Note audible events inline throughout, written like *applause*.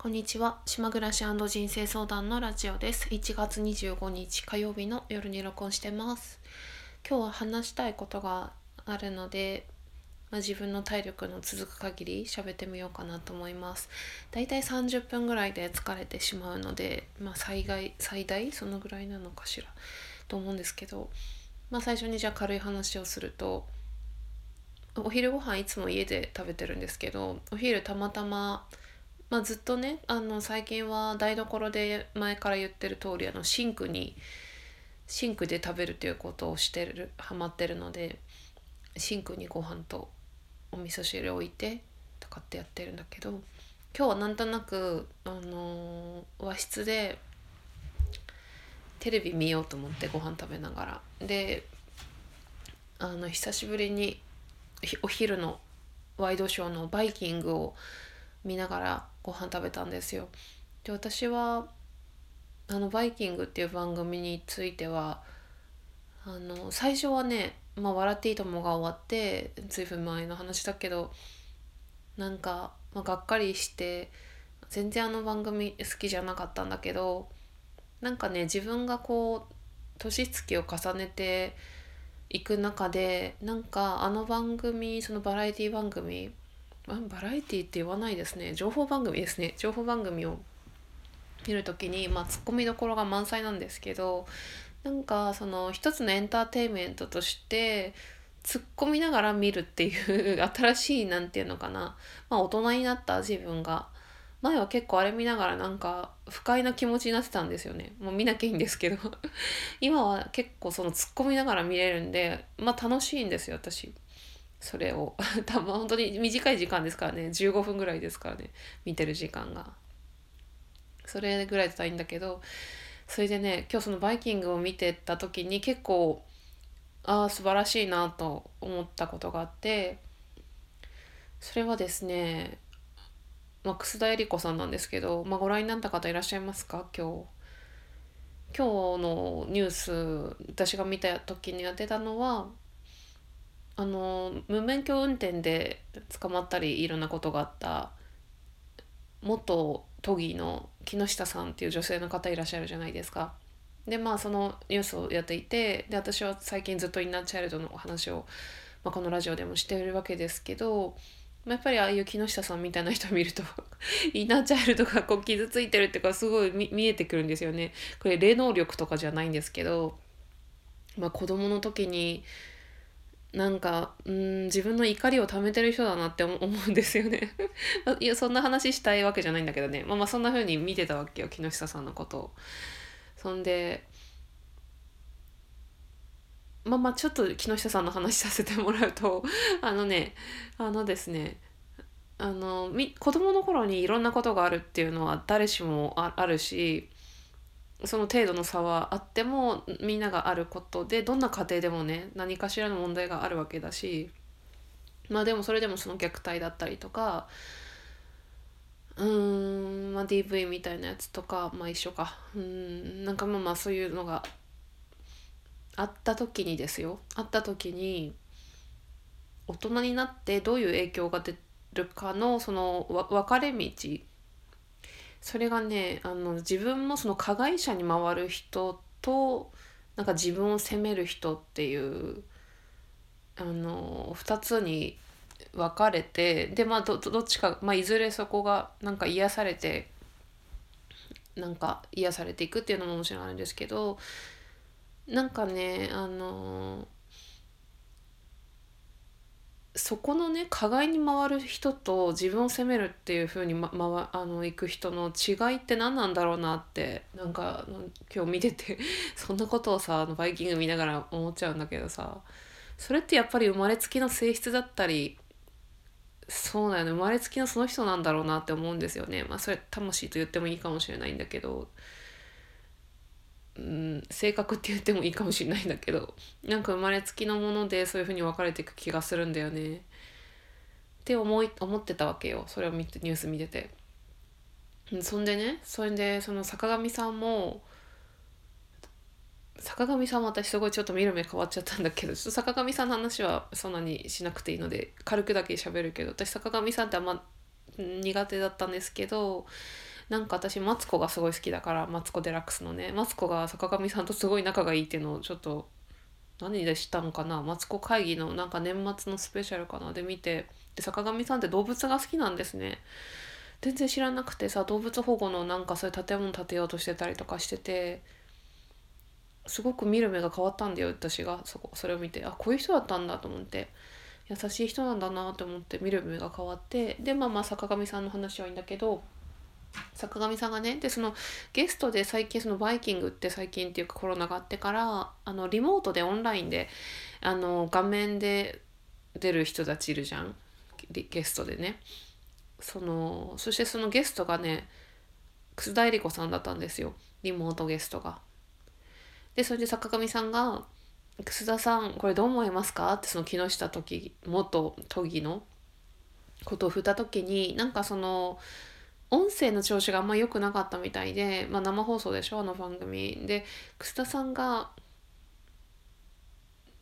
こんにちは。島暮らし人生相談のラジオです。1月25日火曜日の夜に録音してます。今日は話したいことがあるので、まあ、自分の体力の続く限り喋ってみようかなと思います。だいたい30分ぐらいで疲れてしまうので、まあ、最大最大そのぐらいなのかしら？と思うんですけど、まあ、最初にじゃあ軽い話をするとお昼ご飯いつも家で食べてるんですけどお昼たまたままあ、ずっとねあの最近は台所で前から言ってる通りありシンクにシンクで食べるということをしてるハマってるのでシンクにご飯とお味噌汁置いてとかってやってるんだけど今日はなんとなく、あのー、和室でテレビ見ようと思ってご飯食べながら。であの久しぶりにお昼のワイドショーの「バイキング」を見ながらご飯食べたんですよ。で私はあの「バイキング」っていう番組についてはあの最初はね「まあ、笑っていいとも」が終わって随分前の話だけどなんか、まあ、がっかりして全然あの番組好きじゃなかったんだけどなんかね自分がこう年月を重ねていく中でなんかあの番組そのバラエティ番組バラエティって言わないですね。情報番組ですね。情報番組を見る時にまあツッコミどころが満載なんですけどなんかその一つのエンターテインメントとして突っ込みながら見るっていう新しい何て言うのかな。まあ大人になった自分が。前は結構あれ見ながらなんか不快な気持ちになってたんですよね。もう見なきゃいいんですけど。*laughs* 今は結構その突っ込みながら見れるんでまあ楽しいんですよ私。それを *laughs* 多分本当に短い時間ですからね。15分ぐらいですからね。見てる時間が。それぐらいだったらいいんだけどそれでね今日その「バイキング」を見てた時に結構ああ素晴らしいなと思ったことがあってそれはですね、まあ、楠田絵理子さんなんですけど、まあ、ご覧になった方いらっしゃいますか？今日。今日のニュース私が見た時にやってたのはあの無免許運転で捕まったりいろんなことがあった元都議の木下さんっていう女性の方いらっしゃるじゃないですか。でまあそのニュースをやっていてで私は最近ずっとインナーチャイルドのお話を、まあ、このラジオでもしてるわけですけど、まあ、やっぱりああいう木下さんみたいな人見ると *laughs* インナーチャイルドがこう傷ついてるっていうかすごい見えてくるんですよね。これ霊能力とかじゃないんですけど、まあ、子供の時になんかうん自分の怒りを溜めてる人だなって思う *laughs* んですよね *laughs* いやそんな話したいわけじゃないんだけどねまあまあそんな風に見てたわけよ木下さんのことを。そんでまあまあちょっと木下さんの話させてもらうと *laughs* あのねあのですねあのみ子供の頃にいろんなことがあるっていうのは誰しもあるしその程度の差はあってもみんながあることでどんな家庭でもね何かしらの問題があるわけだしまあでもそれでもその虐待だったりとかうーん、まあ、DV みたいなやつとかまあ一緒か。うんなんかまあまあそういうのがあった時にですよ。あった時に大人になってどういう影響が出るかのその分かれ道それがねあの自分もその加害者に回る人となんか自分を責める人っていうあの2つに分かれてでまあどどっちか、まあ、いずれそこがなんか癒されてなんか癒されていくっていうのももちろんあるんですけどなんかねあのそこのね加害に回る人と自分を責めるっていう風にま、ま、あの行く人の違いって何なんだろうなってなんか今日見てて *laughs* そんなことをさあのバイキング見ながら思っちゃうんだけどさそれってやっぱり生まれつきの性質だったりそうだよね生まれつきのその人なんだろうなって思うんですよね。まあそれ魂と言ってもいいかもしれないんだけど。うん、性格って言ってもいいかもしれないんだけどなんか生まれつきのものでそういう風に分かれていく気がするんだよねって思い思ってたわけよそれを見てニュース見てて。そんでねそれでその坂上さんも坂上さんも私すごいちょっと見る目変わっちゃったんだけどちょっと坂上さんの話はそんなにしなくていいので軽くだけ喋るけど私坂上さんってあんま苦手だったんですけどなんか私マツコがすごい好きだからマツコ・デラックスのねマツコが坂上さんとすごい仲がいいっていうのをちょっと何で知ったのかな？マツコ会議のなんか年末のスペシャルかな？で見てで坂上さんって動物が好きなんですね。全然知らなくてさ動物保護のなんかそういう建物建てようとしてたりとかしててすごく見る目が変わったんだよ私が。そこそれを見てあこういう人だったんだと思って優しい人なんだなと思って見る目が変わってでまあまあ坂上さんの話はいいんだけど坂上さんがねでそのゲストで最近そのバイキングって最近っていうかコロナがあってからあのリモートでオンラインであの画面で出る人たちいるじゃんゲストでねそのそしてそのゲストがね楠田絵理子さんだったんですよリモートゲストが。でそれで坂上さんが「楠田さんこれどう思いますか?」ってその木下時元都議のことを振った時になんかその音声の調子があんま良くなかったみたいで、まあ、生放送でしょあの番組で楠田さんが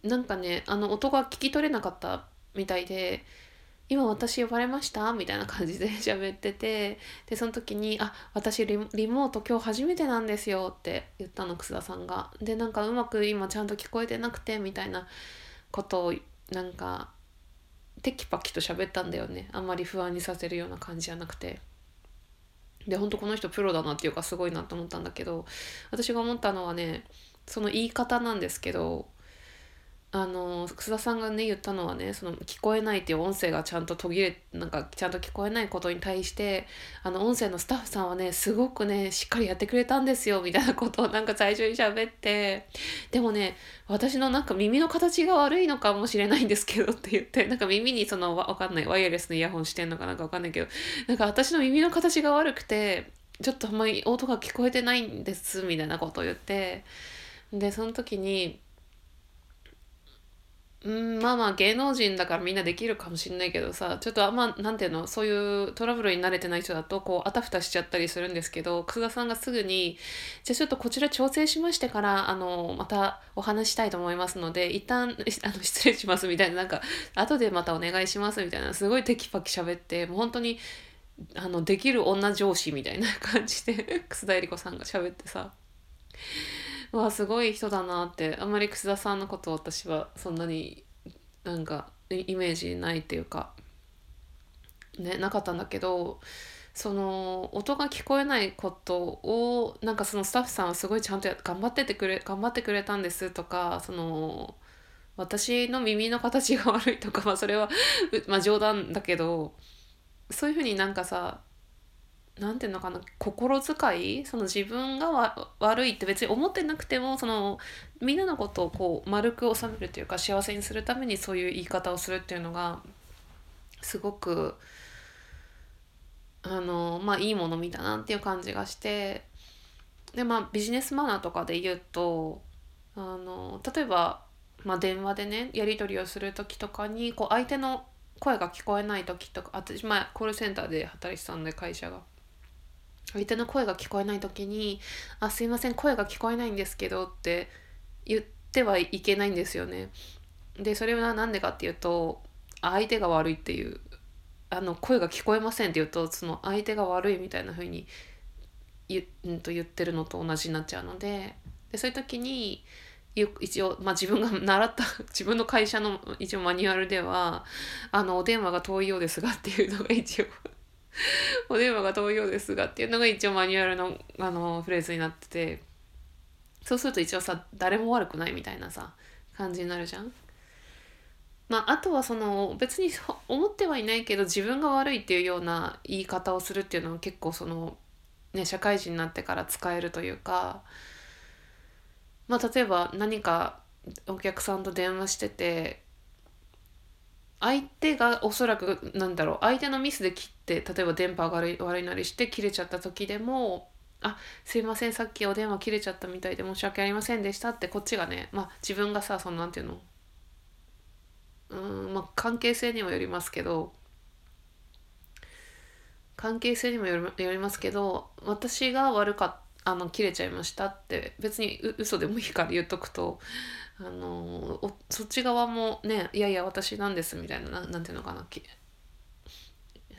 なんかねあの音が聞き取れなかったみたいで「今私呼ばれました?」みたいな感じで *laughs* 喋っててでその時に「あ私リモート今日初めてなんですよ」って言ったの楠田さんが。でなんかうまく今ちゃんと聞こえてなくてみたいなことをなんかテキパキと喋ったんだよねあんまり不安にさせるような感じじゃなくて。で本当この人プロだなっていうかすごいなと思ったんだけど私が思ったのはねその言い方なんですけどあの楠田さんがね言ったのはねその聞こえないっていう音声がちゃんと途切れなんかちゃんと聞こえないことに対してあの音声のスタッフさんはねすごくねしっかりやってくれたんですよみたいなことをなんか最初に喋って。でもね私のなんか耳の形が悪いのかもしれないんですけどって言ってなんか耳にそのわかんないワイヤレスのイヤホンしてんのかなんかわかんないけどなんか私の耳の形が悪くてちょっとあんまり音が聞こえてないんですみたいなことを言って。でその時にうんまあまあ芸能人だからみんなできるかもしんないけどさちょっとあんまなんていうのそういうトラブルに慣れてない人だとこうあたふたしちゃったりするんですけど楠田さんがすぐに「じゃあちょっとこちら調整しましてからあのまたお話したいと思いますので一旦あの失礼します」みたいななんか後でまたお願いしますみたいなすごいテキパキ喋ってもう本当にあのできる女上司みたいな感じで *laughs* 楠田絵理子さんが喋ってさ。わあすごい人だなって。あんまり楠田さんのことを私はそんなになんかイメージないっていうか。ねなかったんだけどその音が聞こえないことをなんかそのスタッフさんはすごいちゃんと頑張っててくれ頑張ってくれたんですとかその私の耳の形が悪いとか、まあ、それはまあ冗談だけどそういうふうになんかさなんていうのかな心遣い？その自分が悪いって別に思ってなくてもそのみんなのことをこう丸く収めるというか幸せにするためにそういう言い方をするっていうのがすごくあのまあいいもの見たなっていう感じがしてでまあビジネスマナーとかで言うとあの例えば、まあ、電話でねやり取りをする時とかにこう相手の声が聞こえない時とか私前コールセンターで働いてたんで会社が。相手の声が聞こえない時に「あすいません声が聞こえないんですけど」って言ってはいけないんですよね。でそれは何でかっていうと相手が悪いっていうあの声が聞こえませんって言うとその相手が悪いみたいな風に言,、うん、と言ってるのと同じになっちゃうのででそういう時に一応、まあ、自分が *laughs* 習った自分の会社の一応マニュアルでは「あのお電話が遠いようですが」っていうのが一応 *laughs* お電話が遠いようですがっていうのが一応マニュアルのあのフレーズになっててそうすると一応さ誰も悪くないみたいなさ感じになるじゃん。まあ、あとはその別に思ってはいないけど自分が悪いっていうような言い方をするっていうのは結構その、ね、社会人になってから使えるというか、まあ、例えば何かお客さんと電話してて相手がおそらくなんだろう相手のミスで切って例えば電波が悪いなりして切れちゃった時でも「あすいませんさっきお電話切れちゃったみたいで申し訳ありませんでした」ってこっちがねまあ自分がさそのなんていうのうんまあ関係性にもよりますけど関係性にもよりますけど私が悪かったあの切れちゃいましたって別に嘘でもいいから言っとくとあのそっち側もねいやいや私なんですみたいななんていうのかな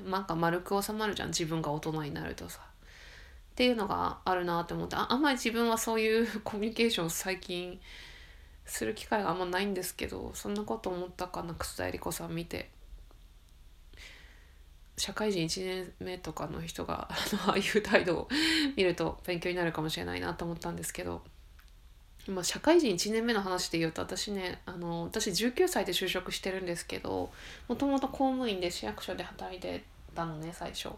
なんか丸く収まるじゃん自分が大人になるとさ。っていうのがあるなって思ってああんまり自分はそういう *laughs* コミュニケーション最近する機会があんまないんですけどそんなこと思ったかな楠田絵理子さん見て。社会人1年目とかの人が *laughs* ああいう態度を見ると勉強になるかもしれないなと思ったんですけど。まあ、社会人1年目の話で言うと私ねあの私19歳で就職してるんですけどもともと公務員で市役所で働いてたのね最初。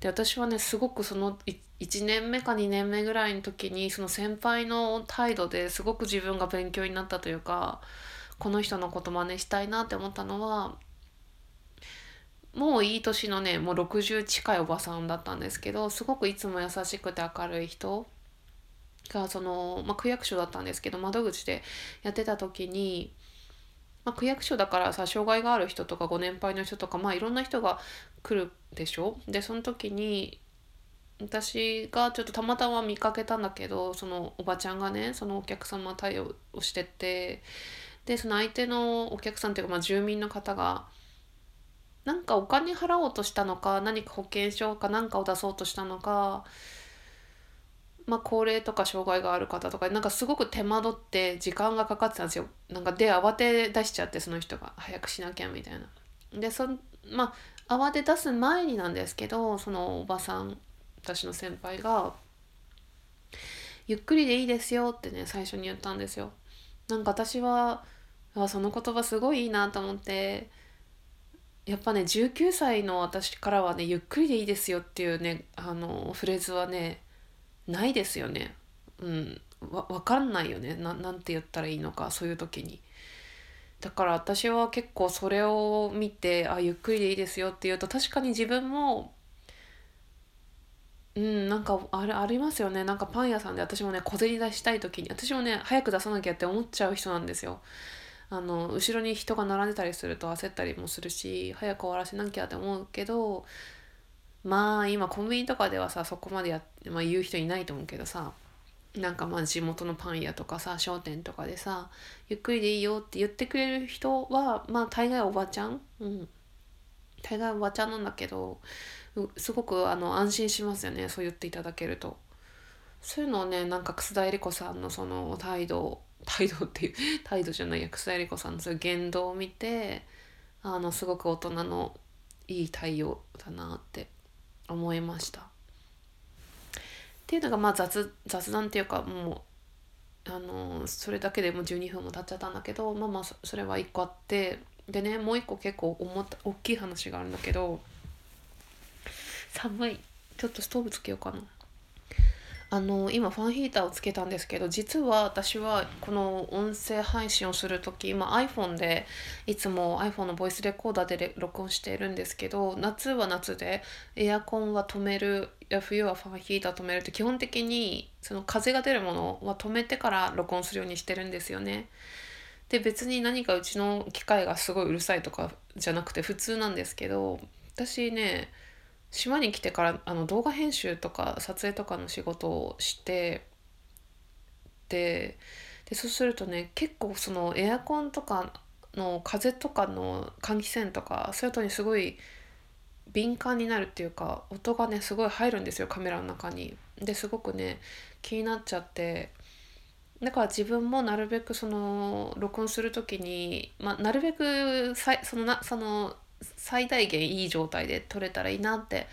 で私はねすごくその1年目か2年目ぐらいの時にその先輩の態度ですごく自分が勉強になったというかこの人のこと真似したいなって思ったのはもういい年のねもう60近いおばさんだったんですけどすごくいつも優しくて明るい人がその、まあ、区役所だったんですけど窓口でやってた時に、まあ、区役所だからさ障害がある人とかご年配の人とかまあいろんな人が来るでしょ？でその時に私がちょっとたまたま見かけたんだけどそのおばちゃんがねそのお客様対応をしててでその相手のお客さんっていうか、まあ、住民の方がなんかお金払おうとしたのか何か保険証か何かを出そうとしたのかまあ、高齢とか障害がある方とかなんかすごく手間取って時間がかかってたんですよ。なんかで慌て出しちゃってその人が早くしなきゃみたいな。でそまあ慌て出す前になんですけどそのおばさん私の先輩が「ゆっくりでいいですよ」ってね最初に言ったんですよ。なんか私はその言葉すごいいいなと思ってやっぱね19歳の私からはねゆっくりでいいですよっていうねあのフレーズはねないですよね。うん、わ分かんないよねななんて言ったらいいのかそういう時に。だから私は結構それを見てあゆっくりでいいですよって言うと確かに自分もうんなんかあれありますよねなんかパン屋さんで私もね小銭出したい時に私もね早く出さなきゃって思っちゃう人なんですよ。あの後ろに人が並んでたりすると焦ったりもするし早く終わらせなきゃって思うけどまあ今コンビニとかではさそこまでや、まあ、言う人いないと思うけどさなんかまあ地元のパン屋とかさ商店とかでさゆっくりでいいよって言ってくれる人はまあ大概おばちゃん？うん。大概おばちゃんなんだけどすごくあの安心しますよねそう言っていただけると。そういうのをねなんか楠田絵理子さんのその態度態度っていう態度じゃないや楠田絵理子さんのそういう言動を見てあのすごく大人のいい対応だなって思いました。っていうのがまあ雑雑談っていうかもうあのそれだけでもう12分も経っちゃったんだけどまあまあそれは1個あってでねもう一個結構おも大きい話があるんだけど寒いちょっとストーブつけようかな。あの今ファンヒーターをつけたんですけど実は私はこの音声配信をする時今 iPhone でいつも iPhone のボイスレコーダーで録音しているんですけど夏は夏でエアコンは止めるや冬はファンヒーター止めるって基本的にその風が出るものは止めてから録音するようにしてるんですよね。で別に何かうちの機械がすごいうるさいとかじゃなくて普通なんですけど私ね島に来てからあの動画編集とか撮影とかの仕事をしてででそうするとね結構そのエアコンとかの風とかの換気扇とかそういうのにすごい敏感になるっていうか音がねすごい入るんですよカメラの中に。ですごくね気になっちゃってだから自分もなるべくその録音する時に、まあ、なるべくさそのなその最大限いい状態で撮れたらいいなって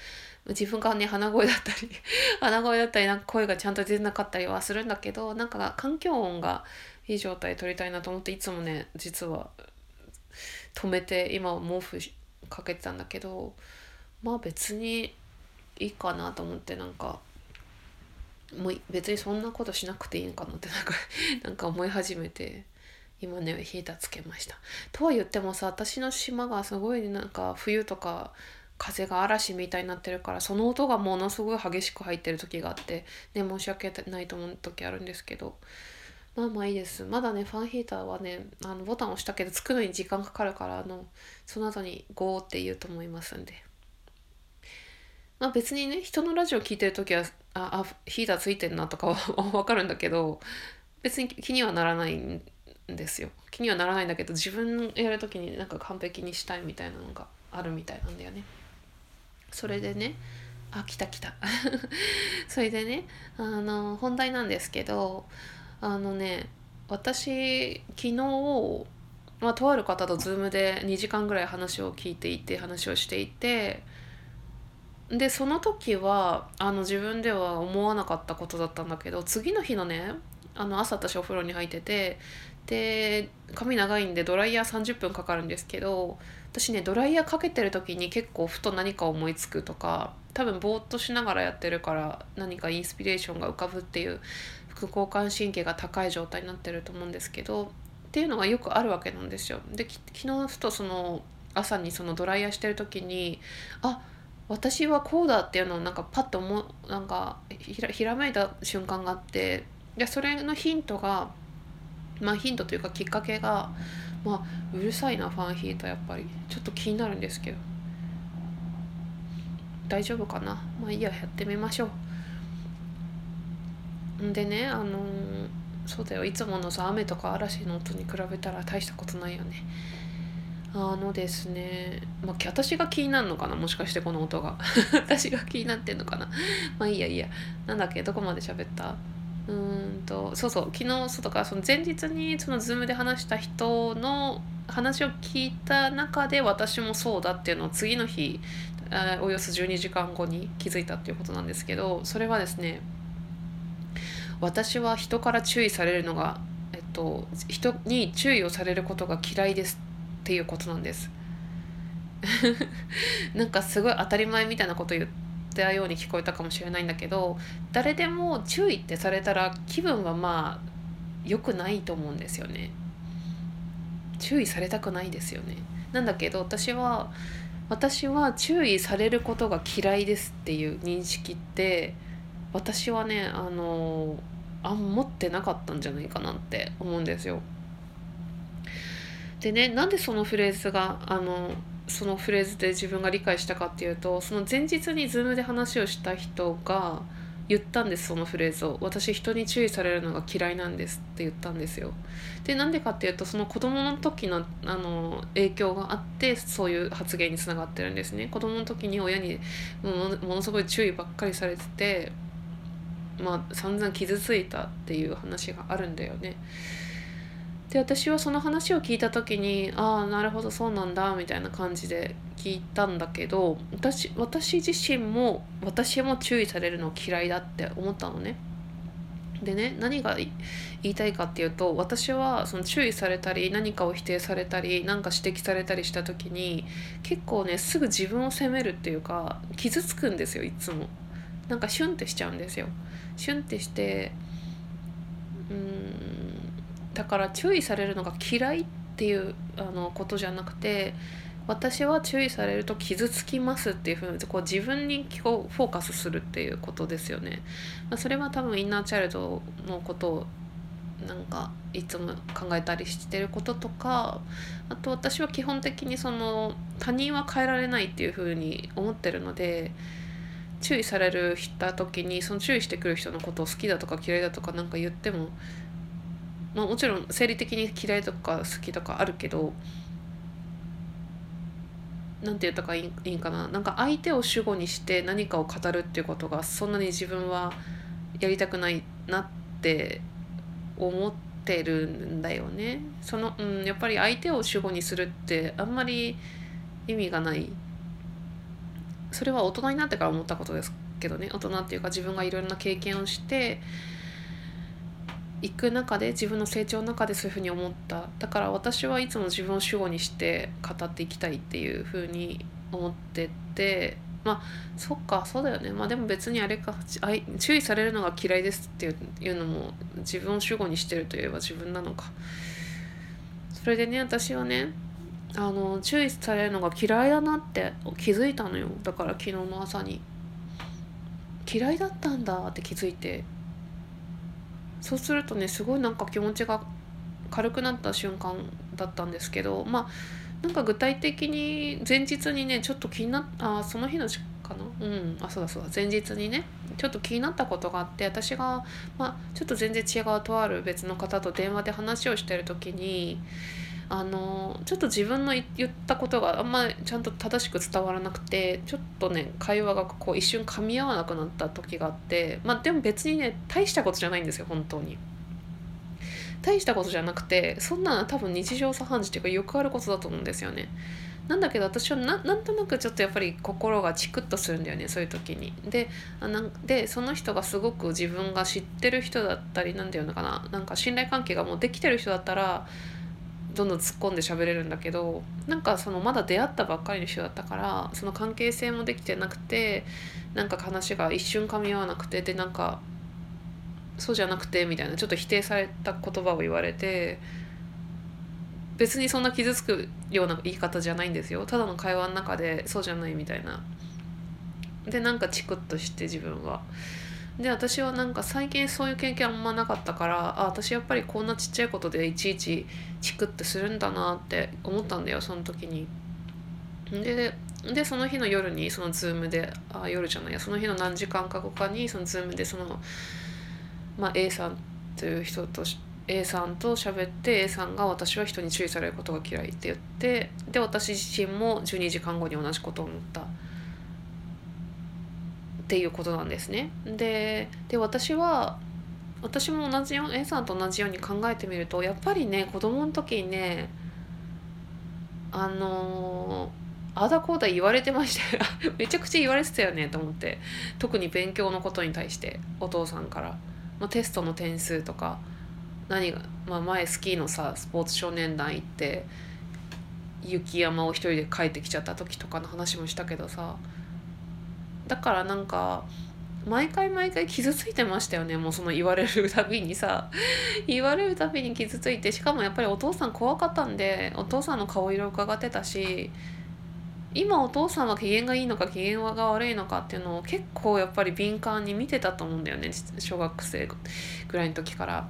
自分がね鼻声だったり *laughs* 鼻声だったりなんか声がちゃんと出なかったりはするんだけどなんか環境音がいい状態で撮りたいなと思っていつもね実は止めて今毛布かけてたんだけどまあ別にいいかなと思ってなんかもう別にそんなことしなくていいのかなってなんかなんか思い始めて。今ねヒーターつけました。とは言ってもさ私の島がすごいなんか冬とか風が嵐みたいになってるからその音がものすごい激しく入ってる時があってね申し訳ないと思う時あるんですけど。まあまあいいです。まだねファンヒーターはねあのボタン押したけどつくのに時間かかるからあのその後にゴーって言うと思いますんで。まあ別にね人のラジオ聞いてる時はああヒーターついてんなとかはわかるんだけど別に気にはならないんですよ。気にはならないんだけど自分やる時になんか完璧にしたいみたいなのがあるみたいなんだよね。それでねあ来た来た。*laughs* それでねあの本題なんですけどあのね私昨日、まあ、とある方と Zoom で2時間ぐらい話を聞いていて話をしていてでその時はあの自分では思わなかったことだったんだけど次の日のねあの朝私お風呂に入っててで髪長いんでドライヤー30分かかるんですけど私ねドライヤーかけてる時に結構ふと何か思いつくとか多分ぼーっとしながらやってるから何かインスピレーションが浮かぶっていう副交感神経が高い状態になってると思うんですけどっていうのがよくあるわけなんですよ。で昨日ふとその朝にそのドライヤーしてる時にあ私はこうだっていうのをなんかパッと思うなんかひらひらめいた瞬間があってでそれのヒントがまあヒントというかきっかけがまあうるさいなファンヒーターやっぱり。ちょっと気になるんですけど。大丈夫かな？まあいいややってみましょう。んでねあのー、そうだよ。いつものさ雨とか嵐の音に比べたら大したことないよね。あのですね、まあ、私が気になるのかな？もしかしてこの音が。*laughs* 私が気になってんのかな？まあいいやいいや。なんだっけ？どこまで喋った？とそうそう昨日そうとかその前日にその Zoom で話した人の話を聞いた中で私もそうだっていうのを次の日およそ12時間後に気づいたっていうことなんですけどそれはですね私は人から注意されるのが、えっと、人に注意をされることが嫌いですっていうことなんです。*laughs* なんかすごい当たり前みたいなこと言ったように聞こえたかもしれないんだけど誰でも注意ってされたら気分はまあ良くないと思うんですよね注意されたくないですよねなんだけど私は私は注意されることが嫌いですっていう認識って私はねあのあん持ってなかったんじゃないかなって思うんですよ。でねなんでそのフレーズがあのそのフレーズで自分が理解したかっていうとその前日に Zoom で話をした人が言ったんですそのフレーズを。私人に注意されるのが嫌いなんですって言ったんですよ。でなんでかっていうとその子供の時のあの影響があってそういう発言につながってるんですね。子供の時に親にものすごい注意ばっかりされててまあ散々傷ついたっていう話があるんだよね。で私はその話を聞いた時にああなるほどそうなんだみたいな感じで聞いたんだけど私私自身も私も注意されるの嫌いだって思ったのね。でね何が言いたいかっていうと私はその注意されたり何かを否定されたり何か指摘されたりした時に結構ねすぐ自分を責めるっていうか傷つくんですよいつも。なんかシュンってしちゃうんですよ。シュンってしてうーんだから注意されるのが嫌いっていうあのことじゃなくて私は注意されると傷つきますっていうふうにこう自分にこうフォーカスするっていうことですよね。まあ、それは多分インナーチャイルドのことをなんかいつも考えたりしてることとかあと私は基本的にその他人は変えられないっていうふうに思ってるので注意されるた時にその注意してくる人のことを好きだとか嫌いだとか何か言ってもまあ、もちろん生理的に嫌いとか好きとかあるけど何て言ったかいいんかな。なんか相手を主語にして何かを語るっていうことがそんなに自分はやりたくないなって思ってるんだよね。そのうん、やっぱり相手を主語にするってあんまり意味がない。それは大人になってから思ったことですけどね。大人っていうか自分がいろんな経験をして行く中で自分の成長の中でそういうふうに思った。だから私はいつも自分を主語にして語っていきたいっていうふうに思ってて。まあそっかそうだよね。まあでも別にあれか注意されるのが嫌いですっていうのも自分を主語にしてるといえば自分なのか。それでね私はねあの注意されるのが嫌いだなって気づいたのよ。だから昨日の朝に。嫌いだったんだって気づいて。そうするとねすごいなんか気持ちが軽くなった瞬間だったんですけどまあなんか具体的に前日にねちょっと気になっあその日のかな？うん。あそうだそうだ。前日にねちょっと気になったことがあって私が、まあ、ちょっと全然違うとある別の方と電話で話をしてる時にあのちょっと自分の言ったことがあんまりちゃんと正しく伝わらなくてちょっとね会話がこう一瞬噛み合わなくなった時があってまあでも別にね大したことじゃないんですよ本当に。大したことじゃなくてそんな多分日常茶飯事っていうかよくあることだと思うんですよね。なんだけど私はななんとなくちょっとやっぱり心がチクッとするんだよねそういう時に。であなでその人がすごく自分が知ってる人だったりなんていうのかななんか信頼関係がもうできてる人だったらどんどん突っ込んで喋れるんだけどなんかそのまだ出会ったばっかりの人だったからその関係性もできてなくてなんか話が一瞬噛み合わなくてでなんかそうじゃなくてみたいなちょっと否定された言葉を言われて別にそんな傷つくような言い方じゃないんですよただの会話の中でそうじゃないみたいなでなんかチクッとして自分は。で私はなんか最近そういう経験あんまなかったからあ私やっぱりこんなちっちゃいことでいちいちチクってするんだなって思ったんだよその時に。ででその日の夜にそのズームであ夜じゃないやその日の何時間か後かにそのズームでその、まあ、A さんという人と A さんと喋って A さんが私は人に注意されることが嫌いって言ってで私自身も12時間後に同じことを思った。っていうことなんですね。でで私は私も同じよう A さんと同じように考えてみるとやっぱりね子供の時にねあのあだこうだ言われてましたよ。*laughs* めちゃくちゃ言われてたよねと思って。特に勉強のことに対してお父さんから、まあ、テストの点数とか何が、まあ、前スキーのさスポーツ少年団行って雪山を一人で帰ってきちゃった時とかの話もしたけどさだからなんか毎回毎回傷ついてましたよね。もうその言われるたびにさ。言われるたびに傷ついてしかもやっぱりお父さん怖かったんでお父さんの顔色を伺ってたし今お父さんは機嫌がいいのか機嫌が悪いのかっていうのを結構やっぱり敏感に見てたと思うんだよね。小学生ぐらいの時から。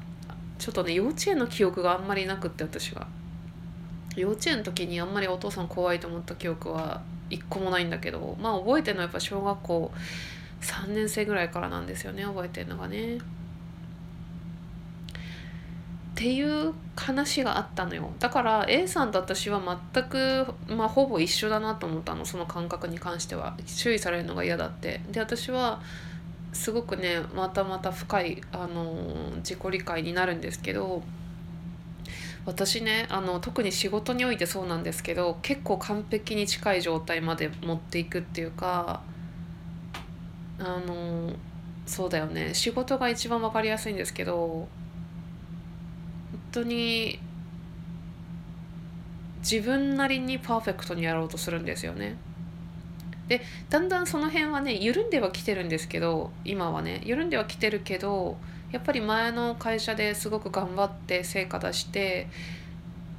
ちょっとね幼稚園の記憶があんまりなくって私は。幼稚園の時にあんまりお父さん怖いと思った記憶は一個もないんだけどまあ覚えてるのはやっぱ小学校3年生ぐらいからなんですよね覚えてるのがね。っていう話があったのよ。だから A さんと私は全く、まあ、ほぼ一緒だなと思ったのその感覚に関しては。注意されるのが嫌だって。で私はすごくねまたまた深い、あの自己理解になるんですけど私ねあの特に仕事においてそうなんですけど結構完璧に近い状態まで持っていくっていうかあのそうだよね仕事が一番分かりやすいんですけど本当に自分なりにパーフェクトにやろうとするんですよね。でだんだんその辺はね緩んではきてるんですけど今はね緩んではきてるけどやっぱり前の会社ですごく頑張って成果出して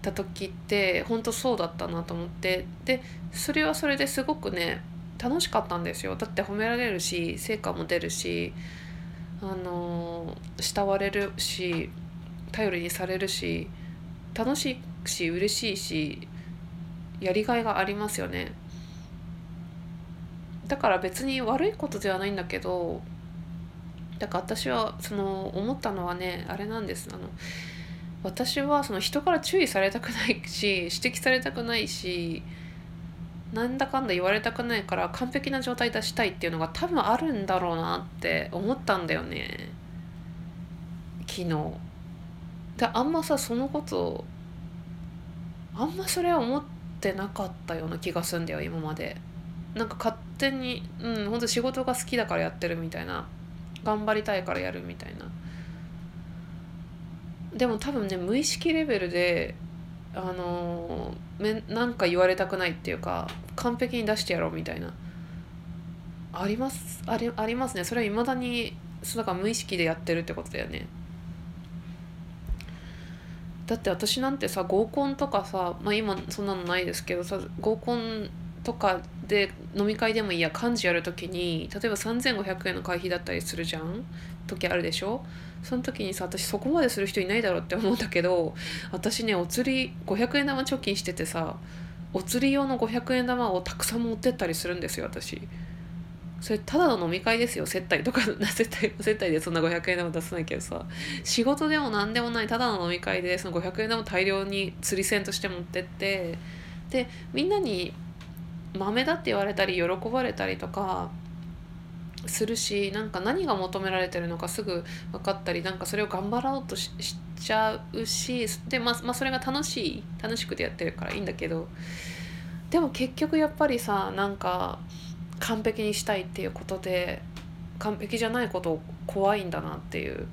た時って本当そうだったなと思ってでそれはそれですごくね楽しかったんですよ。だって褒められるし成果も出るしあの慕われるし頼りにされるし楽しいし嬉しいしやりがいがありますよね。だから別に悪いことではないんだけどだから私はその思ったのはねあれなんですあの私はその人から注意されたくないし指摘されたくないしなんだかんだ言われたくないから完璧な状態出したいっていうのが多分あるんだろうなって思ったんだよね昨日。であんまさそのことあんまそれは思ってなかったような気がすんだよ今まで。なんか勝手にうん本当仕事が好きだからやってるみたいな頑張りたいからやるみたいな。でも多分ね無意識レベルであのめなんか言われたくないっていうか完璧に出してやろうみたいな。ありますありありますね。それはいまだにそうだから無意識でやってるってことだよね。だって私なんてさ合コンとかさまあ今そんなのないですけどさ合コンとかで飲み会でもいいや幹事やる時に例えば3500円の会費だったりするじゃん？時あるでしょ？その時にさ私そこまでする人いないだろうって思うんだけど私ねお釣り500円玉貯金しててさお釣り用の500円玉をたくさん持ってったりするんですよ私。それただの飲み会ですよ接待とか接待 *laughs* 接待でそんな500円でも出さないけどさ。仕事でも何でもないただの飲み会でその500円でも大量に釣り銭として持ってってでみんなに豆だって言われたり喜ばれたりとかするしなんか何が求められてるのかすぐ分かったりなんかそれを頑張ろうとしちゃうしで、まあ、まあそれが楽しい楽しくてやってるからいいんだけどでも結局やっぱりさなんか完璧にしたいっていうことで完璧じゃないことを怖いんだなっていう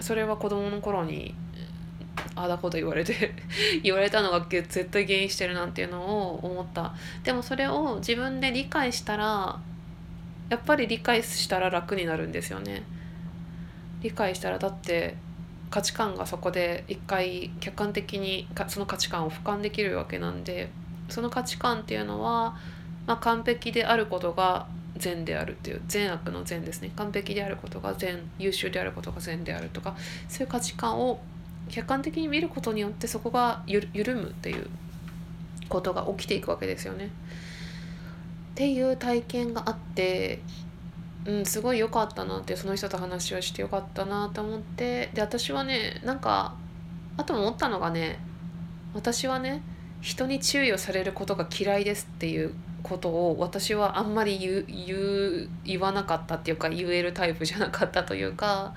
それは子供の頃にあだこと言われて *laughs* 言われたのが絶対原因してるなんていうのを思った。でもそれを自分で理解したらやっぱり理解したら楽になるんですよね。理解したらだって価値観がそこで一回客観的にその価値観を俯瞰できるわけなんでその価値観っていうのは、まあ、完璧であることが善であるっていう善悪の善ですね。完璧であることが善優秀であることが善であるとかそういう価値観を客観的に見ることによってそこが緩むっていうことが起きていくわけですよね。っていう体験があってうんすごい良かったなってその人と話をしてよかったなと思ってで私はねなんかあと思ったのがね私はね人に注意をされることが嫌いですっていうことを私はあんまり言わなかったっていうか言えるタイプじゃなかったというか、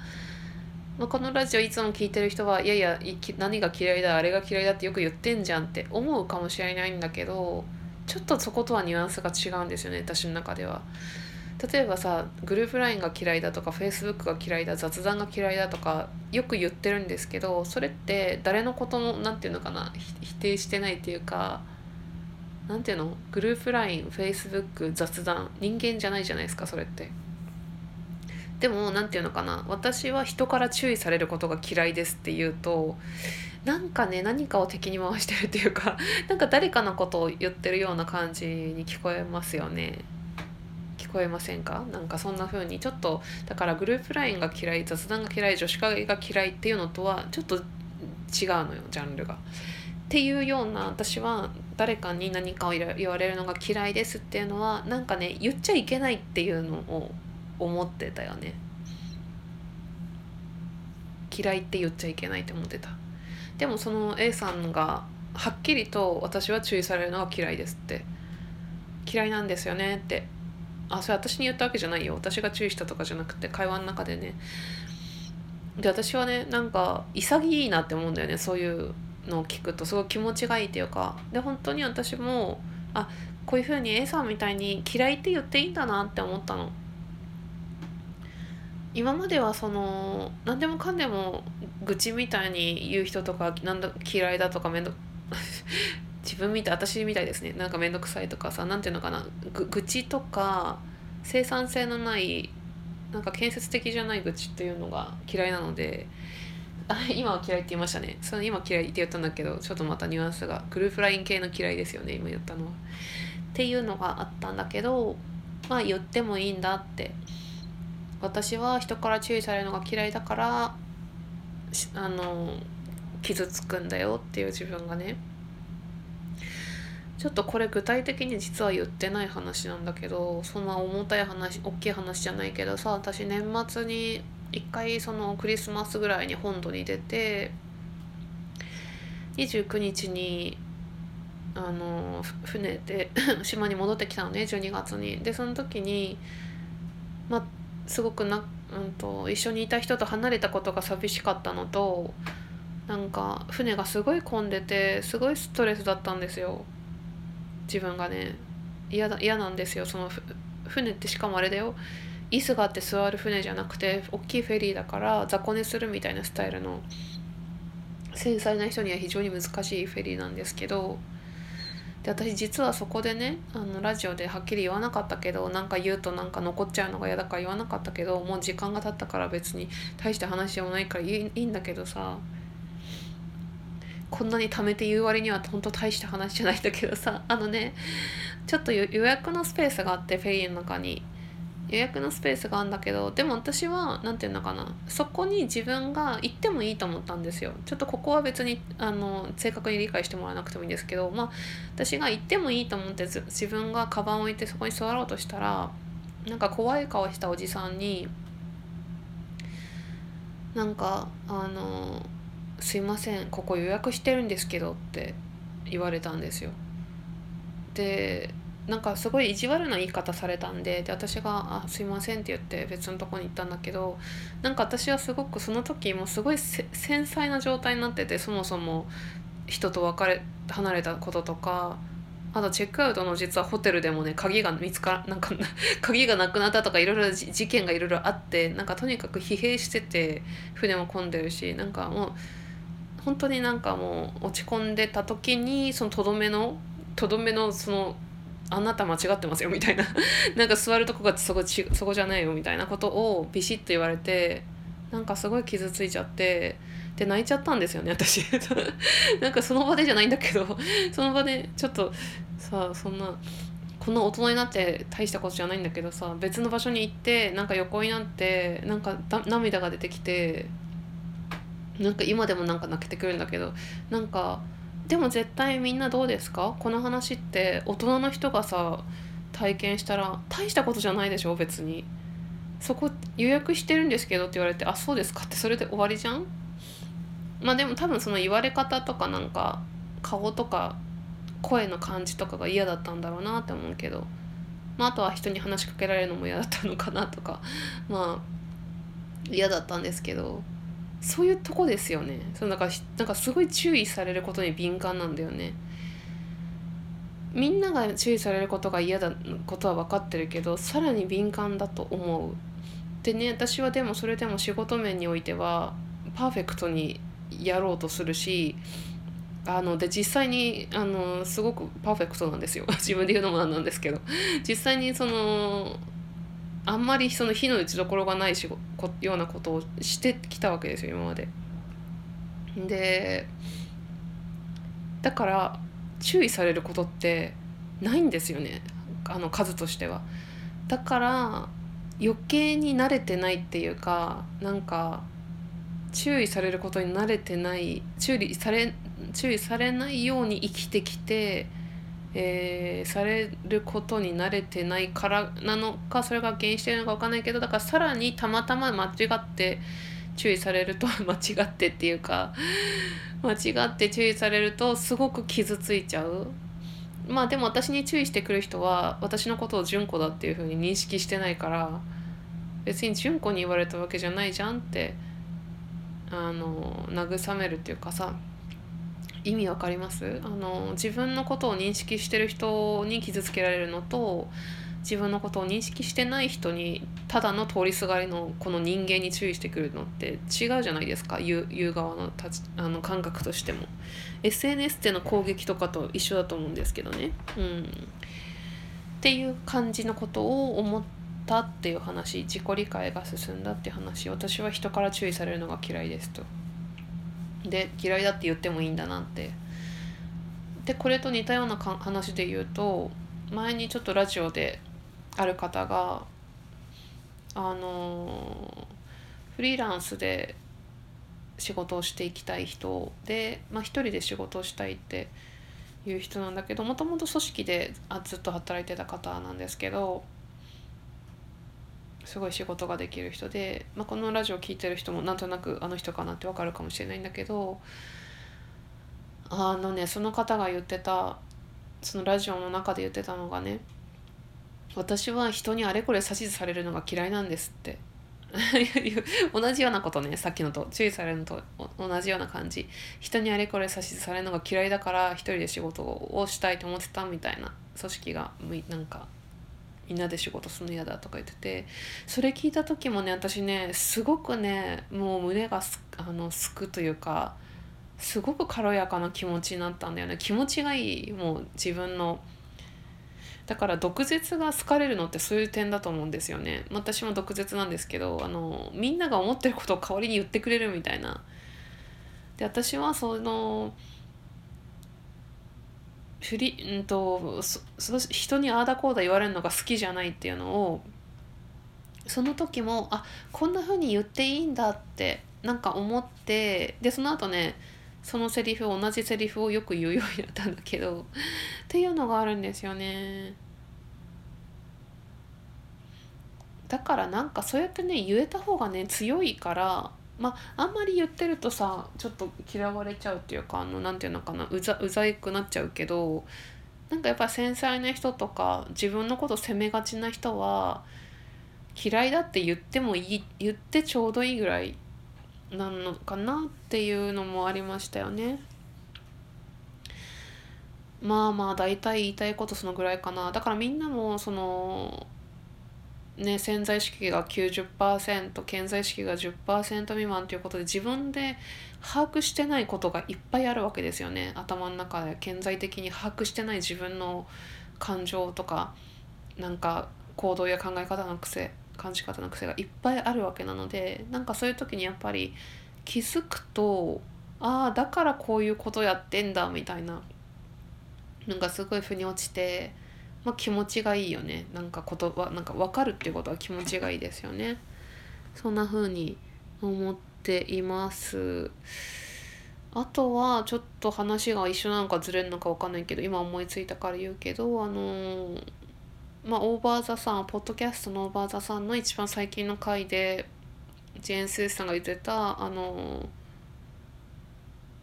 ま、このラジオいつも聞いてる人はいやいや何が嫌いだあれが嫌いだってよく言ってんじゃんって思うかもしれないんだけどちょっとそことはニュアンスが違うんですよね私の中では。例えばさグループ LINE が嫌いだとか Facebook が嫌いだ雑談が嫌いだとかよく言ってるんですけどそれって誰のことも何て言うのかな否定してないっていうか何て言うの？グループ LINEFacebook 雑談人間じゃないじゃないですかそれって。でも何て言うのかな私は人から注意されることが嫌いですって言うとなんかね何かを敵に回してるっていうか *laughs* なんか誰かのことを言ってるような感じに聞こえますよね。聞こえませんか？なんかそんな風にちょっとだからグループ LINE が嫌い雑談が嫌い女子会が嫌いっていうのとはちょっと違うのよジャンルが。っていうような私は誰かに何かを言われるのが嫌いですっていうのはなんかね言っちゃいけないっていうのを思ってたよね。嫌いって言っちゃいけないって思ってた。でもその A さんがはっきりと私は注意されるのが嫌いですって。嫌いなんですよねって。あそれ私に言ったわけじゃないよ。私が注意したとかじゃなくて会話の中でね。で私はねなんか潔いなって思うんだよね。そういうのを聞くと。すごい気持ちがいいっていうか。で本当に私もあこういうふうに A さんみたいに嫌いって言っていいんだなって思ったの。今まではその何でもかんでも愚痴みたいに言う人とかなんだ嫌いだとかめんど *laughs* 自分みたい私みたいですね。なんか面倒くさいとかさ何ていうのかな。愚痴とか生産性のないなんか建設的じゃない愚痴っていうのが嫌いなのであ今は嫌いって言いましたね。その今嫌いって言ったんだけどちょっとまたニュアンスがグループライン系の嫌いですよね今言ったのは。っていうのがあったんだけどまあ言ってもいいんだって私は人から注意されるのが嫌いだからあの傷つくんだよっていう自分がねちょっとこれ具体的に実は言ってない話なんだけどそんな重たい話大きい話じゃないけどさ私年末に一回そのクリスマスぐらいに本土に出て29日にあの船で *laughs* 島に戻ってきたのね12月に。でその時にますごくな、うんと、一緒にいた人と離れたことが寂しかったのとなんか船がすごい混んでてすごいストレスだったんですよ。自分がね。嫌だ嫌なんですよ。その船ってしかもあれだよ。椅子があって座る船じゃなくて大きいフェリーだから雑魚寝するみたいなスタイルの繊細な人には非常に難しいフェリーなんですけどで私実はそこでねあのラジオではっきり言わなかったけどなんか言うとなんか残っちゃうのが嫌だから言わなかったけどもう時間が経ったから別に大した話でもないからいいんだけどさ。こんなに貯めて言う割にはほんと大した話じゃないんだけどさ。あのねちょっと予約のスペースがあってフェリーの中に。予約のスペースがあるんだけどでも私は何て言うのかなそこに自分が行ってもいいと思ったんですよちょっとここは別にあの正確に理解してもらわなくてもいいんですけどまあ私が行ってもいいと思って自分がカバンを置いてそこに座ろうとしたらなんか怖い顔したおじさんになんかあの「すいませんここ予約してるんですけど」って言われたんですよ。でなんかすごい意地悪な言い方されたんでで私が「あすいません」って言って別のとこに行ったんだけどなんか私はすごくその時もすごい繊細な状態になっててそもそも人と別れ離れたこととかあとチェックアウトの実はホテルでもね鍵が見つからなんか *laughs* 鍵がなくなったとかいろいろ事件がいろいろあってなんかとにかく疲弊してて船も混んでるしなんかもう本当になんかもう落ち込んでた時にそのとどめのとどめのそのあなた間違ってますよみたいな。*laughs* なんか座るとこがそこちそこじゃないよみたいなことをビシッと言われてなんかすごい傷ついちゃってで泣いちゃったんですよね私。*laughs* なんかその場でじゃないんだけどその場でちょっとさそんなこんな大人になって大したことじゃないんだけどさ別の場所に行ってなんか横になってなんか涙が出てきてなんか今でもなんか泣けてくるんだけどなんかでも絶対みんなどうですか？この話って大人の人がさ体験したら大したことじゃないでしょ別に。そこ予約してるんですけどって言われてあそうですかってそれで終わりじゃん？まあでも多分その言われ方とかなんか顔とか声の感じとかが嫌だったんだろうなって思うけど、まあ、あとは人に話しかけられるのも嫌だったのかなとか。まあ嫌だったんですけど。そういうとこですよね。そのなんかなんかすごい注意されることに敏感なんだよね。みんなが注意されることが嫌だことは分かってるけどさらに敏感だと思う。でね私はでもそれでも仕事面においてはパーフェクトにやろうとするしあので実際にあのすごくパーフェクトなんですよ。*laughs* 自分で言うのもなんなんですけど。実際にそのんまりその火の打ちどころがないしこようなことをしてきたわけですよ今まで。でだから注意されることってないんですよねあの数としては。だから余計に慣れてないっていうかなんか注意されることに慣れてない注意され注意されないように生きてきてえー、されることに慣れてないからなのかそれが原因してるのか分かんないけどだからさらにたまたま間違って注意されると間違ってっていうか *laughs* 間違って注意されるとすごく傷ついちゃう。まあでも私に注意してくる人は私のことを純子だっていうふうに認識してないから別に純子に言われたわけじゃないじゃんってあの慰めるっていうかさ意味わかります？あの自分のことを認識してる人に傷つけられるのと自分のことを認識してない人にただの通りすがりのこの人間に注意してくるのって違うじゃないですか。言う側のたちあの感覚としても。SNS っての攻撃とかと一緒だと思うんですけどね。うん。っていう感じのことを思ったっていう話。自己理解が進んだっていう話。私は人から注意されるのが嫌いですと。で嫌いだって言ってもいいんだなって。でこれと似たような話で言うと前にちょっとラジオである方があのフリーランスで仕事をしていきたい人で、まあ、一人で仕事をしたいっていう人なんだけどもともと組織であずっと働いてた方なんですけどすごい仕事ができる人で、まあ、このラジオ聴いてる人もなんとなくあの人かなってわかるかもしれないんだけどあのねその方が言ってたそのラジオの中で言ってたのがね私は人にあれこれ指図されるのが嫌いなんですって。*laughs* 同じようなことねさっきのと注意されるのと同じような感じ。人にあれこれ指図されるのが嫌いだから一人で仕事をしたいと思ってたみたいな組織がなんかみんなで仕事するの嫌だとか言っててそれ聞いた時もね私ねすごくねもう胸がすあのすくというかすごく軽やかな気持ちになったんだよね。気持ちがいいもう自分の。だから毒舌が好かれるのってそういう点だと思うんですよね。私も毒舌なんですけどあのみんなが思ってることを代わりに言ってくれるみたいな。で私はそのふり、うんと、そそ人にああだこうだ言われるのが好きじゃないっていうのをその時もあこんな風に言っていいんだってなんか思ってでその後ねそのセリフ同じセリフをよく言うようになったんだけどっていうのがあるんですよね。だからなんかそうやってね言えた方がね強いからまああんまり言ってるとさちょっと嫌われちゃうっていうかあのなんていうのかなうざうざいくなっちゃうけどなんかやっぱ繊細な人とか自分のこと責めがちな人は嫌いだって言ってもいい言ってちょうどいいぐらいなのかなっていうのもありましたよね。まあまあ大体言いたいことそのぐらいかなだからみんなもそのね潜在意識が90%潜在意識が10%未満ということで自分で把握してないことがいっぱいあるわけですよね。頭の中で顕在的に把握してない自分の感情とかなんか行動や考え方の癖感じ方の癖がいっぱいあるわけなのでなんかそういう時にやっぱり気づくとああだからこういうことやってんだみたいななんかすごい腑に落ちて、まあ、気持ちがいいよね。なんか言葉なんか分かるっていうことは気持ちがいいですよね。そんな風に思っています。あとはちょっと話が一緒なのかずれるのか分かんないけど今思いついたから言うけどあのー、まあオーバーザさんポッドキャストのオーバーザさんの一番最近の回でジェーン・スーさんが言ってたあの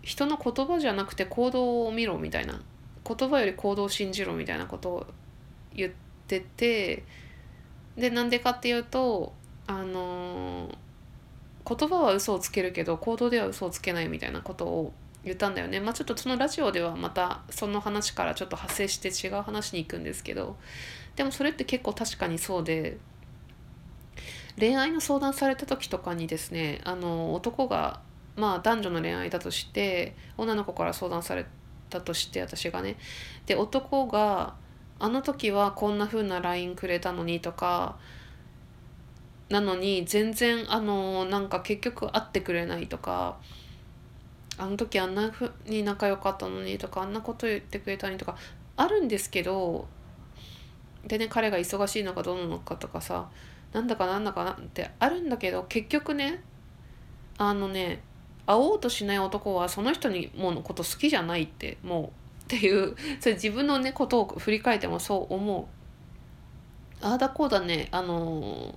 人の言葉じゃなくて行動を見ろみたいな。言葉より行動を信じろみたいなことを言っててでなんでかっていうとあの言葉は嘘をつけるけど行動では嘘をつけないみたいなことを言ったんだよね。まあちょっとそのラジオではまたその話からちょっと派生して違う話に行くんですけどでもそれって結構確かにそうで恋愛の相談された時とかにですねあの男がまあ男女の恋愛だとして女の子から相談されたとして私がね。で男が「あの時はこんな風な LINE くれたのに」とかなのに全然あのなんか結局会ってくれないとかあの時あんなふうに仲良かったのにとかあんなこと言ってくれたのにとかあるんですけどでね彼が忙しいのかどうなのかとかさなんだかなんだかなってあるんだけど結局ねあのね会おうとしない男はその人にものこと好きじゃないってもうっていうそれ自分のねことを振り返ってもそう思う。ああだこうだねあの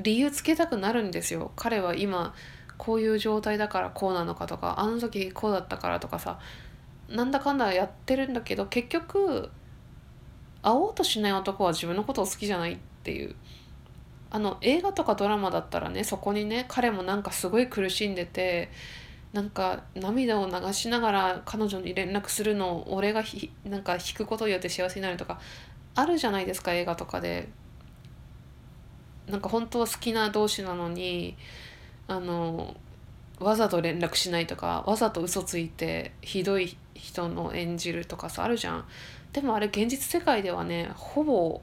理由つけたくなるんですよ。彼は今こういう状態だからこうなのかとかあの時こうだったからとかさなんだかんだやってるんだけど結局会おうとしない男は自分のことを好きじゃないっていう。あの映画とかドラマだったらねそこにね彼もなんかすごい苦しんでてなんか涙を流しながら彼女に連絡するのを俺がひなんか引くことによって幸せになるとかあるじゃないですか映画とかで。なんか本当は好きな同士なのにあのわざと連絡しないとかわざと嘘ついてひどい人の演じるとかさあるじゃん。でもあれ現実世界ではねほぼ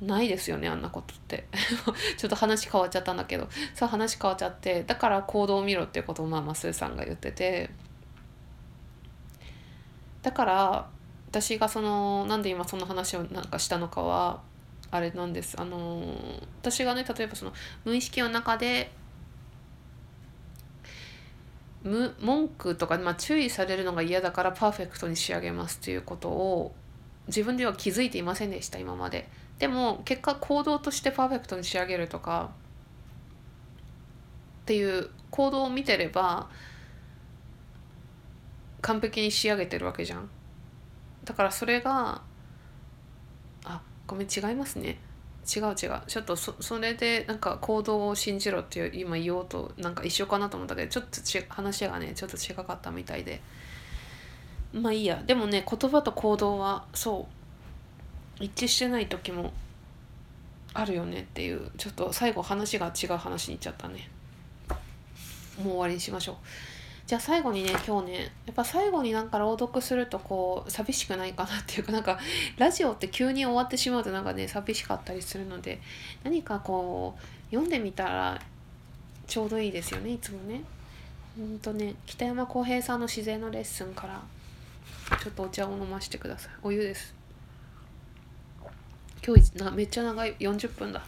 ないですよねあんなことって。*laughs* ちょっと話変わっちゃったんだけど。さ話変わっちゃって。だから行動を見ろっていうことをまあまあスーさんが言ってて。だから私がそのなんで今その話をなんかしたのかはあれなんです。あの私がね例えばその無意識の中で無文句とか、まあ、注意されるのが嫌だからパーフェクトに仕上げますっていうことを自分では気づいていませんでした今まで。でも結果行動としてパーフェクトに仕上げるとかっていう行動を見てれば完璧に仕上げてるわけじゃん。だからそれがあごめん違いますね。違う違う。ちょっとそそれでなんか行動を信じろっていう今言おうとなんか一緒かなと思ったけどちょっとち話がねちょっと違かったみたいで。まあいいや。でもね言葉と行動はそう。一致してない時もあるよねっていうちょっと最後話が違う話にいっちゃったね。もう終わりにしましょう。じゃあ最後にね今日ねやっぱ最後になんか朗読するとこう寂しくないかなっていうかなんかラジオって急に終わってしまうとなんかね寂しかったりするので何かこう読んでみたらちょうどいいですよねいつもね。ほんとね北山浩平さんの自然のレッスンからちょっとお茶を飲ましてください。お湯です。今日なめっちゃ長い。40分だ。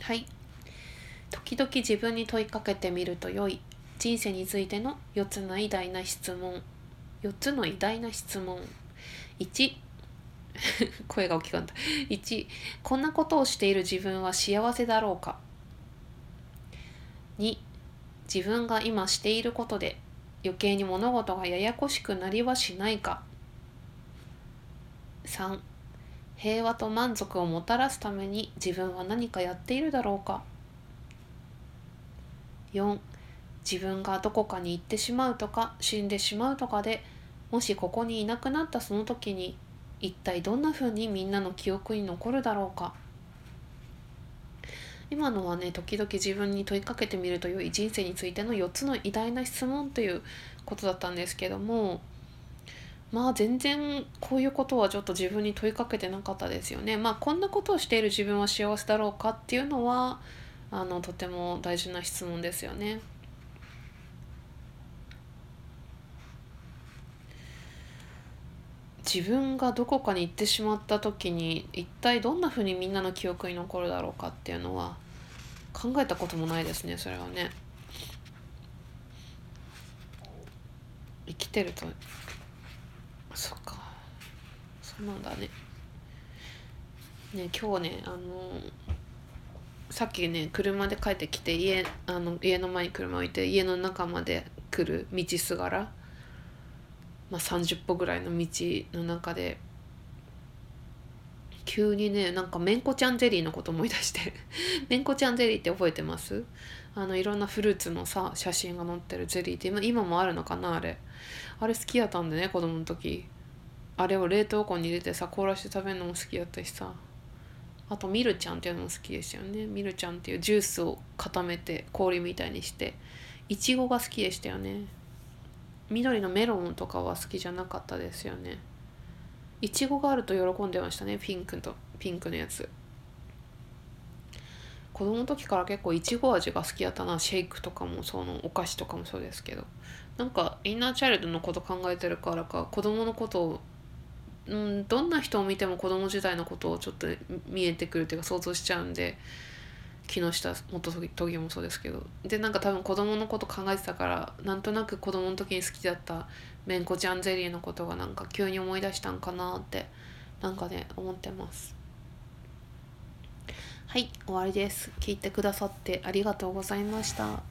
はい。時々自分に問いかけてみると良い。人生についての4つの偉大な質問。4つの偉大な質問。1 *laughs* 声が大きかった。1こんなことをしている自分は幸せだろうか。2自分が今していることで余計に物事がややこしくなりはしないか。3平和と満足をもたらすために自分は何かやっているだろうか。4自分がどこかに行ってしまうとか死んでしまうとかでもしここにいなくなったその時に一体どんな風にみんなの記憶に残るだろうか。今のはね時々自分に問いかけてみると良い人生についての4つの偉大な質問ということだったんですけどもまあ全然こういうことはちょっと自分に問いかけてなかったですよね。まあこんなことをしている自分は幸せだろうかっていうのはあのとても大事な質問ですよね。自分がどこかに行ってしまった時に一体どんなふうにみんなの記憶に残るだろうかっていうのは考えたこともないですねそれはね。生きてるとそっか。そうなんだね。ね今日ねあのさっきね車で帰ってきて家あの家の前に車置いて家の中まで来る道すがらまあ、30歩ぐらいの道の中で急にねなんかめんこちゃんゼリーのこと思い出して *laughs* めんこちゃんゼリーって覚えてます？あのいろんなフルーツのさ写真が載ってるゼリーって今今もあるのかなあれ。あれ好きやったんでね子供の時。あれを冷凍庫に入れてさ凍らして食べるのも好きやったしさ。あとミルちゃんっていうのも好きですよね。ミルちゃんっていうジュースを固めて氷みたいにしていちごが好きでしたよね。緑のメロンとかは好きじゃなかったですよね。いちごがあると喜んでましたねピンクとピンクのやつ。子供の時から結構いちご味が好きだったな。シェイクとかもそのお菓子とかもそうですけど。なんかインナーチャイルドのこと考えてるからか子供のことをうんどんな人を見ても子供時代のことをちょっと見えてくるっていうか想像しちゃうんで木下元都議もそうですけど。でなんか多分子供のこと考えてたからなんとなく子供の時に好きだっためんこちゃんゼリーのことがなんか急に思い出したんかなってなんかね思ってます。はい終わりです。聞いてくださってありがとうございました。